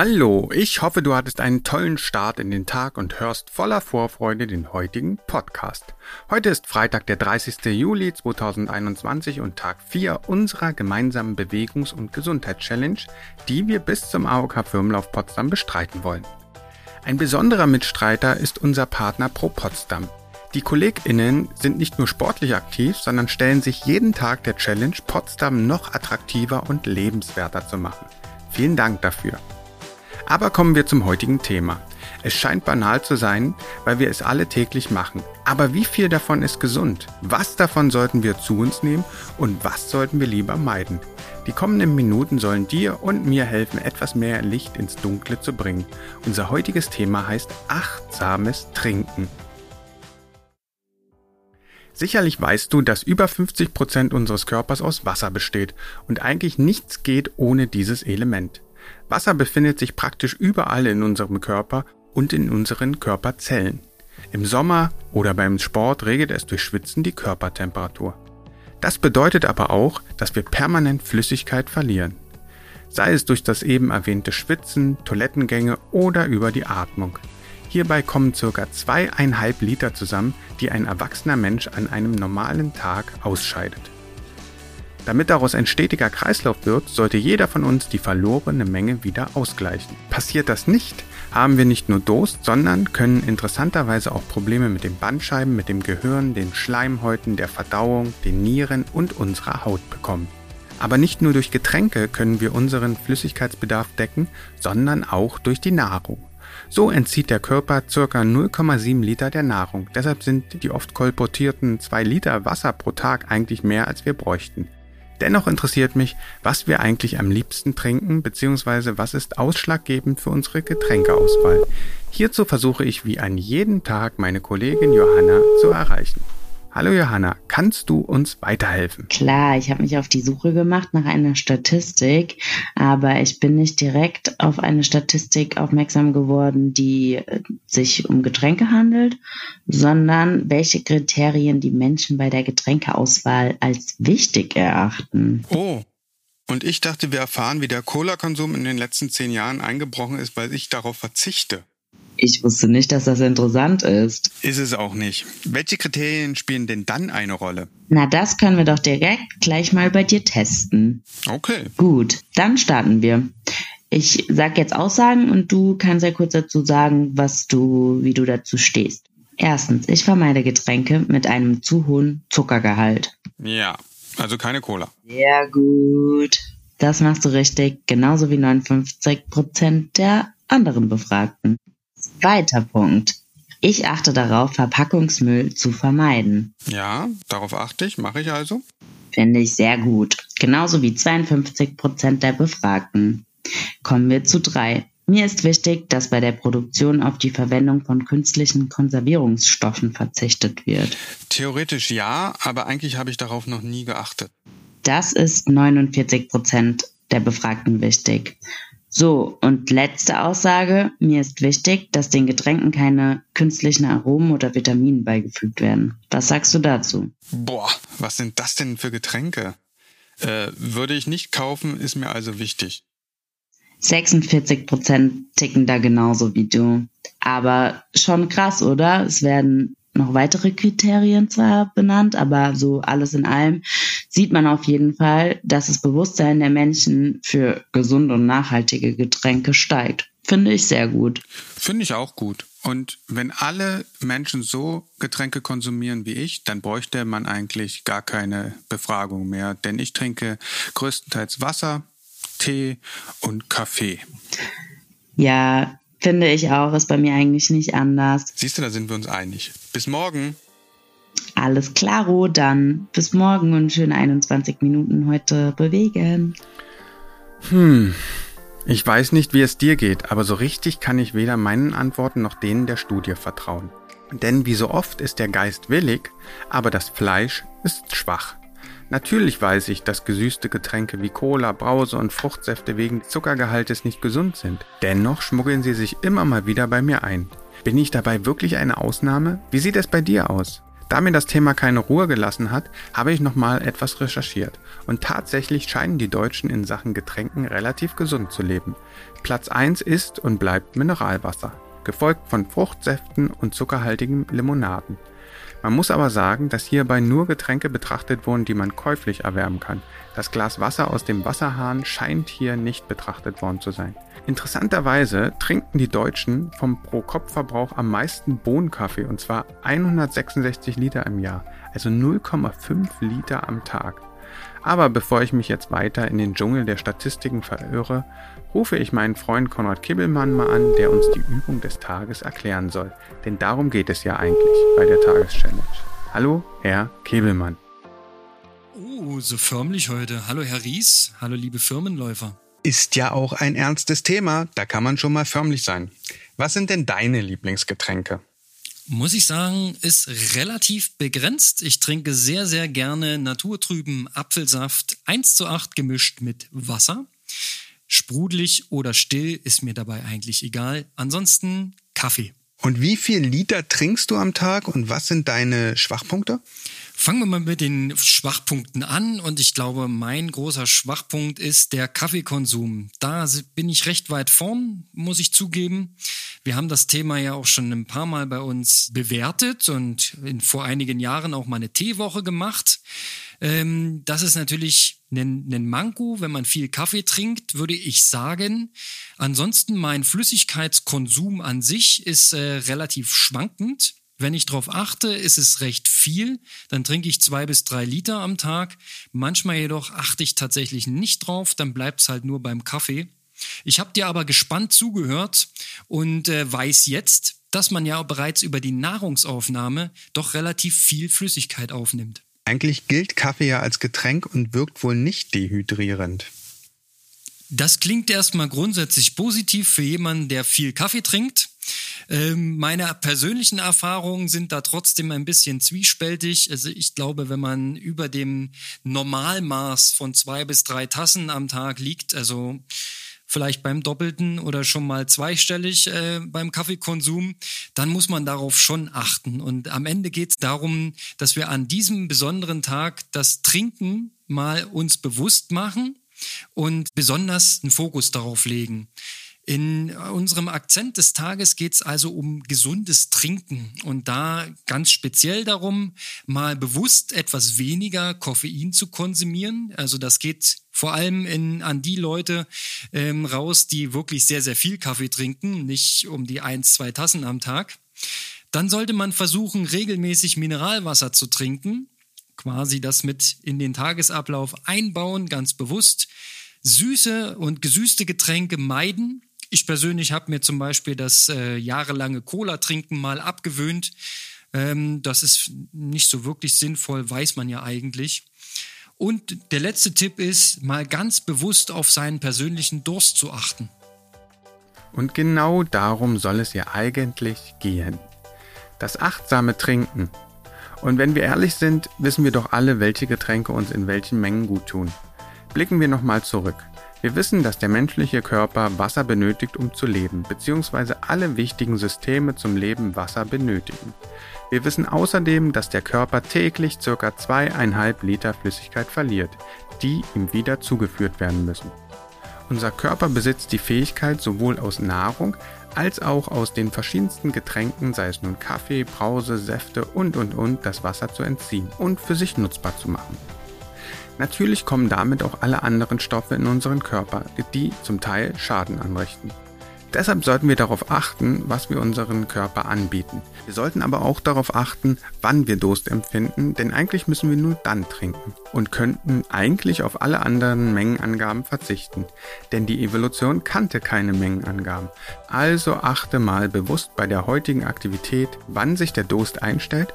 Hallo, ich hoffe, du hattest einen tollen Start in den Tag und hörst voller Vorfreude den heutigen Podcast. Heute ist Freitag, der 30. Juli 2021 und Tag 4 unserer gemeinsamen Bewegungs- und Gesundheitschallenge, die wir bis zum AOK Firmenlauf Potsdam bestreiten wollen. Ein besonderer Mitstreiter ist unser Partner Pro Potsdam. Die KollegInnen sind nicht nur sportlich aktiv, sondern stellen sich jeden Tag der Challenge, Potsdam noch attraktiver und lebenswerter zu machen. Vielen Dank dafür. Aber kommen wir zum heutigen Thema. Es scheint banal zu sein, weil wir es alle täglich machen. Aber wie viel davon ist gesund? Was davon sollten wir zu uns nehmen und was sollten wir lieber meiden? Die kommenden Minuten sollen dir und mir helfen, etwas mehr Licht ins Dunkle zu bringen. Unser heutiges Thema heißt achtsames Trinken. Sicherlich weißt du, dass über 50 Prozent unseres Körpers aus Wasser besteht und eigentlich nichts geht ohne dieses Element. Wasser befindet sich praktisch überall in unserem Körper und in unseren Körperzellen. Im Sommer oder beim Sport regelt es durch Schwitzen die Körpertemperatur. Das bedeutet aber auch, dass wir permanent Flüssigkeit verlieren. Sei es durch das eben erwähnte Schwitzen, Toilettengänge oder über die Atmung. Hierbei kommen ca. zweieinhalb Liter zusammen, die ein erwachsener Mensch an einem normalen Tag ausscheidet. Damit daraus ein stetiger Kreislauf wird, sollte jeder von uns die verlorene Menge wieder ausgleichen. Passiert das nicht, haben wir nicht nur Durst, sondern können interessanterweise auch Probleme mit den Bandscheiben, mit dem Gehirn, den Schleimhäuten, der Verdauung, den Nieren und unserer Haut bekommen. Aber nicht nur durch Getränke können wir unseren Flüssigkeitsbedarf decken, sondern auch durch die Nahrung. So entzieht der Körper ca. 0,7 Liter der Nahrung. Deshalb sind die oft kolportierten 2 Liter Wasser pro Tag eigentlich mehr, als wir bräuchten. Dennoch interessiert mich, was wir eigentlich am liebsten trinken, beziehungsweise was ist ausschlaggebend für unsere Getränkeauswahl. Hierzu versuche ich wie an jedem Tag meine Kollegin Johanna zu erreichen. Hallo Johanna, kannst du uns weiterhelfen? Klar, ich habe mich auf die Suche gemacht nach einer Statistik, aber ich bin nicht direkt auf eine Statistik aufmerksam geworden, die äh, sich um Getränke handelt, sondern welche Kriterien die Menschen bei der Getränkeauswahl als wichtig erachten. Oh, und ich dachte, wir erfahren, wie der Cola-Konsum in den letzten zehn Jahren eingebrochen ist, weil ich darauf verzichte. Ich wusste nicht, dass das interessant ist. Ist es auch nicht. Welche Kriterien spielen denn dann eine Rolle? Na, das können wir doch direkt gleich mal bei dir testen. Okay. Gut, dann starten wir. Ich sag jetzt Aussagen und du kannst ja kurz dazu sagen, was du, wie du dazu stehst. Erstens, ich vermeide Getränke mit einem zu hohen Zuckergehalt. Ja, also keine Cola. Sehr gut. Das machst du richtig, genauso wie 59 Prozent der anderen Befragten. Zweiter Punkt. Ich achte darauf, Verpackungsmüll zu vermeiden. Ja, darauf achte ich, mache ich also. Finde ich sehr gut. Genauso wie 52 Prozent der Befragten. Kommen wir zu drei. Mir ist wichtig, dass bei der Produktion auf die Verwendung von künstlichen Konservierungsstoffen verzichtet wird. Theoretisch ja, aber eigentlich habe ich darauf noch nie geachtet. Das ist 49 Prozent der Befragten wichtig. So, und letzte Aussage. Mir ist wichtig, dass den Getränken keine künstlichen Aromen oder Vitaminen beigefügt werden. Was sagst du dazu? Boah, was sind das denn für Getränke? Äh, würde ich nicht kaufen, ist mir also wichtig. 46 Prozent ticken da genauso wie du. Aber schon krass, oder? Es werden noch weitere Kriterien zwar benannt, aber so alles in allem sieht man auf jeden Fall, dass das Bewusstsein der Menschen für gesunde und nachhaltige Getränke steigt. Finde ich sehr gut. Finde ich auch gut. Und wenn alle Menschen so Getränke konsumieren wie ich, dann bräuchte man eigentlich gar keine Befragung mehr. Denn ich trinke größtenteils Wasser, Tee und Kaffee. Ja, Finde ich auch, ist bei mir eigentlich nicht anders. Siehst du, da sind wir uns einig. Bis morgen. Alles klaro, dann bis morgen und schöne 21 Minuten heute bewegen. Hm, ich weiß nicht, wie es dir geht, aber so richtig kann ich weder meinen Antworten noch denen der Studie vertrauen. Denn wie so oft ist der Geist willig, aber das Fleisch ist schwach. Natürlich weiß ich, dass gesüßte Getränke wie Cola, Brause und Fruchtsäfte wegen Zuckergehaltes nicht gesund sind. Dennoch schmuggeln sie sich immer mal wieder bei mir ein. Bin ich dabei wirklich eine Ausnahme? Wie sieht es bei dir aus? Da mir das Thema keine Ruhe gelassen hat, habe ich nochmal etwas recherchiert. Und tatsächlich scheinen die Deutschen in Sachen Getränken relativ gesund zu leben. Platz 1 ist und bleibt Mineralwasser, gefolgt von Fruchtsäften und zuckerhaltigen Limonaden. Man muss aber sagen, dass hierbei nur Getränke betrachtet wurden, die man käuflich erwerben kann. Das Glas Wasser aus dem Wasserhahn scheint hier nicht betrachtet worden zu sein. Interessanterweise trinken die Deutschen vom Pro-Kopf-Verbrauch am meisten Bohnenkaffee und zwar 166 Liter im Jahr, also 0,5 Liter am Tag. Aber bevor ich mich jetzt weiter in den Dschungel der Statistiken verirre, rufe ich meinen Freund Konrad Kibbelmann mal an, der uns die Übung des Tages erklären soll. Denn darum geht es ja eigentlich bei der Tageschallenge. Hallo, Herr Kibbelmann. Oh, so förmlich heute. Hallo, Herr Ries. Hallo, liebe Firmenläufer. Ist ja auch ein ernstes Thema, da kann man schon mal förmlich sein. Was sind denn deine Lieblingsgetränke? Muss ich sagen, ist relativ begrenzt. Ich trinke sehr, sehr gerne naturtrüben Apfelsaft 1 zu 8 gemischt mit Wasser. Sprudelig oder still ist mir dabei eigentlich egal. Ansonsten Kaffee. Und wie viel Liter trinkst du am Tag und was sind deine Schwachpunkte? Fangen wir mal mit den Schwachpunkten an und ich glaube, mein großer Schwachpunkt ist der Kaffeekonsum. Da bin ich recht weit vorn, muss ich zugeben. Wir haben das Thema ja auch schon ein paar Mal bei uns bewertet und in, vor einigen Jahren auch mal eine Teewoche gemacht. Ähm, das ist natürlich ein, ein Manko, wenn man viel Kaffee trinkt, würde ich sagen. Ansonsten mein Flüssigkeitskonsum an sich ist äh, relativ schwankend. Wenn ich darauf achte, ist es recht viel. Dann trinke ich zwei bis drei Liter am Tag. Manchmal jedoch achte ich tatsächlich nicht drauf. Dann bleibt es halt nur beim Kaffee. Ich habe dir aber gespannt zugehört und äh, weiß jetzt, dass man ja bereits über die Nahrungsaufnahme doch relativ viel Flüssigkeit aufnimmt. Eigentlich gilt Kaffee ja als Getränk und wirkt wohl nicht dehydrierend. Das klingt erstmal grundsätzlich positiv für jemanden, der viel Kaffee trinkt. Ähm, meine persönlichen Erfahrungen sind da trotzdem ein bisschen zwiespältig. Also ich glaube, wenn man über dem Normalmaß von zwei bis drei Tassen am Tag liegt, also vielleicht beim Doppelten oder schon mal zweistellig äh, beim Kaffeekonsum, dann muss man darauf schon achten. Und am Ende geht es darum, dass wir an diesem besonderen Tag das Trinken mal uns bewusst machen und besonders einen Fokus darauf legen. In unserem Akzent des Tages geht es also um gesundes Trinken und da ganz speziell darum, mal bewusst etwas weniger Koffein zu konsumieren. Also das geht vor allem in, an die Leute ähm, raus, die wirklich sehr, sehr viel Kaffee trinken, nicht um die ein, zwei Tassen am Tag. Dann sollte man versuchen, regelmäßig Mineralwasser zu trinken, quasi das mit in den Tagesablauf einbauen, ganz bewusst. Süße und gesüßte Getränke meiden, ich persönlich habe mir zum Beispiel das äh, jahrelange Cola-Trinken mal abgewöhnt. Ähm, das ist nicht so wirklich sinnvoll, weiß man ja eigentlich. Und der letzte Tipp ist, mal ganz bewusst auf seinen persönlichen Durst zu achten. Und genau darum soll es ja eigentlich gehen. Das achtsame Trinken. Und wenn wir ehrlich sind, wissen wir doch alle, welche Getränke uns in welchen Mengen gut tun. Blicken wir nochmal zurück. Wir wissen, dass der menschliche Körper Wasser benötigt, um zu leben, beziehungsweise alle wichtigen Systeme zum Leben Wasser benötigen. Wir wissen außerdem, dass der Körper täglich ca. zweieinhalb Liter Flüssigkeit verliert, die ihm wieder zugeführt werden müssen. Unser Körper besitzt die Fähigkeit, sowohl aus Nahrung als auch aus den verschiedensten Getränken, sei es nun Kaffee, Brause, Säfte und und und, das Wasser zu entziehen und für sich nutzbar zu machen. Natürlich kommen damit auch alle anderen Stoffe in unseren Körper, die zum Teil Schaden anrichten. Deshalb sollten wir darauf achten, was wir unseren Körper anbieten. Wir sollten aber auch darauf achten, wann wir Durst empfinden, denn eigentlich müssen wir nur dann trinken und könnten eigentlich auf alle anderen Mengenangaben verzichten, denn die Evolution kannte keine Mengenangaben. Also achte mal bewusst bei der heutigen Aktivität, wann sich der Durst einstellt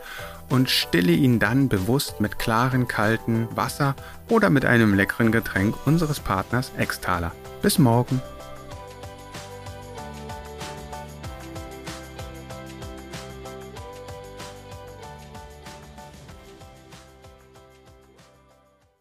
und stille ihn dann bewusst mit klaren, kalten Wasser oder mit einem leckeren Getränk unseres Partners Extaler. Bis morgen.